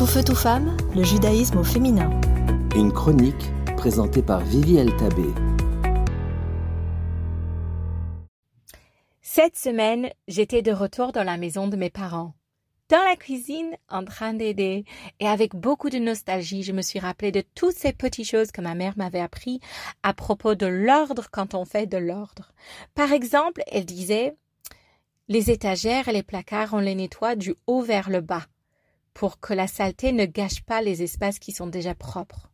Tout feu, tout femme, le judaïsme au féminin. Une chronique présentée par Vivi Tabé. Cette semaine, j'étais de retour dans la maison de mes parents. Dans la cuisine, en train d'aider, et avec beaucoup de nostalgie, je me suis rappelé de toutes ces petites choses que ma mère m'avait appris à propos de l'ordre quand on fait de l'ordre. Par exemple, elle disait, les étagères et les placards, on les nettoie du haut vers le bas pour que la saleté ne gâche pas les espaces qui sont déjà propres.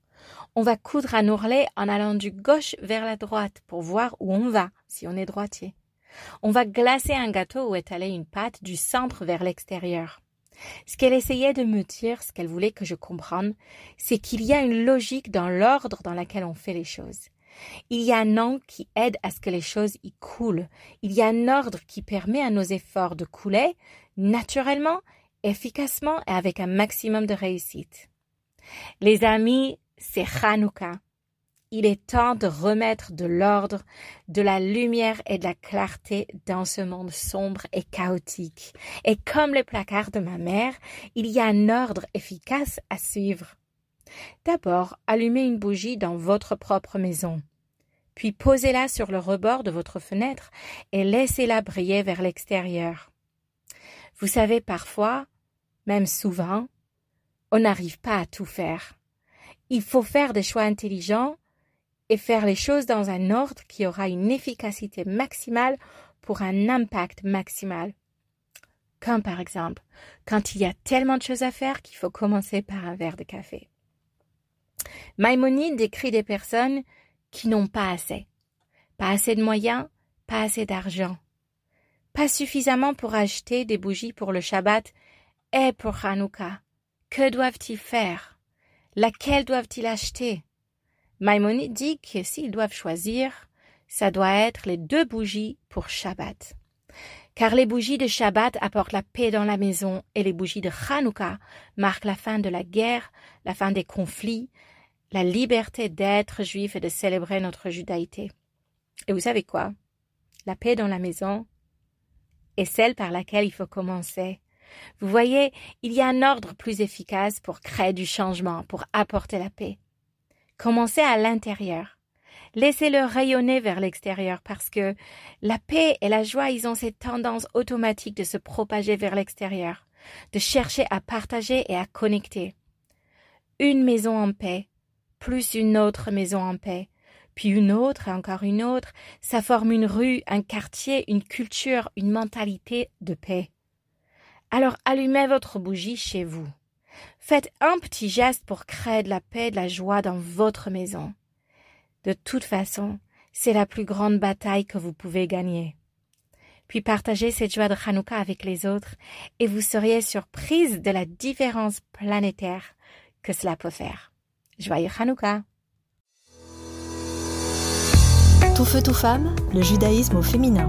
On va coudre un ourlet en allant du gauche vers la droite pour voir où on va si on est droitier. On va glacer un gâteau ou étaler une pâte du centre vers l'extérieur. Ce qu'elle essayait de me dire, ce qu'elle voulait que je comprenne, c'est qu'il y a une logique dans l'ordre dans lequel on fait les choses. Il y a un angle qui aide à ce que les choses y coulent. Il y a un ordre qui permet à nos efforts de couler naturellement efficacement et avec un maximum de réussite. Les amis, c'est Hanouka. Il est temps de remettre de l'ordre, de la lumière et de la clarté dans ce monde sombre et chaotique. Et comme les placards de ma mère, il y a un ordre efficace à suivre. D'abord, allumez une bougie dans votre propre maison. Puis posez-la sur le rebord de votre fenêtre et laissez-la briller vers l'extérieur. Vous savez, parfois, même souvent, on n'arrive pas à tout faire. Il faut faire des choix intelligents et faire les choses dans un ordre qui aura une efficacité maximale pour un impact maximal. Comme par exemple, quand il y a tellement de choses à faire qu'il faut commencer par un verre de café. Maïmonide décrit des personnes qui n'ont pas assez. Pas assez de moyens, pas assez d'argent. Pas suffisamment pour acheter des bougies pour le Shabbat et pour Hanouka. Que doivent-ils faire? Laquelle doivent-ils acheter? Maïmonide dit que s'ils doivent choisir, ça doit être les deux bougies pour Shabbat. Car les bougies de Shabbat apportent la paix dans la maison et les bougies de Hanouka marquent la fin de la guerre, la fin des conflits, la liberté d'être juif et de célébrer notre judaïté. Et vous savez quoi? La paix dans la maison est celle par laquelle il faut commencer. Vous voyez, il y a un ordre plus efficace pour créer du changement, pour apporter la paix. Commencez à l'intérieur. Laissez-le rayonner vers l'extérieur parce que la paix et la joie, ils ont cette tendance automatique de se propager vers l'extérieur, de chercher à partager et à connecter. Une maison en paix, plus une autre maison en paix, puis une autre et encore une autre, ça forme une rue, un quartier, une culture, une mentalité de paix. Alors allumez votre bougie chez vous. Faites un petit geste pour créer de la paix, de la joie dans votre maison. De toute façon, c'est la plus grande bataille que vous pouvez gagner. Puis partagez cette joie de Hanouka avec les autres et vous seriez surprise de la différence planétaire que cela peut faire. Joyeux Hanouka! Tout feu, tout femme, le judaïsme au féminin.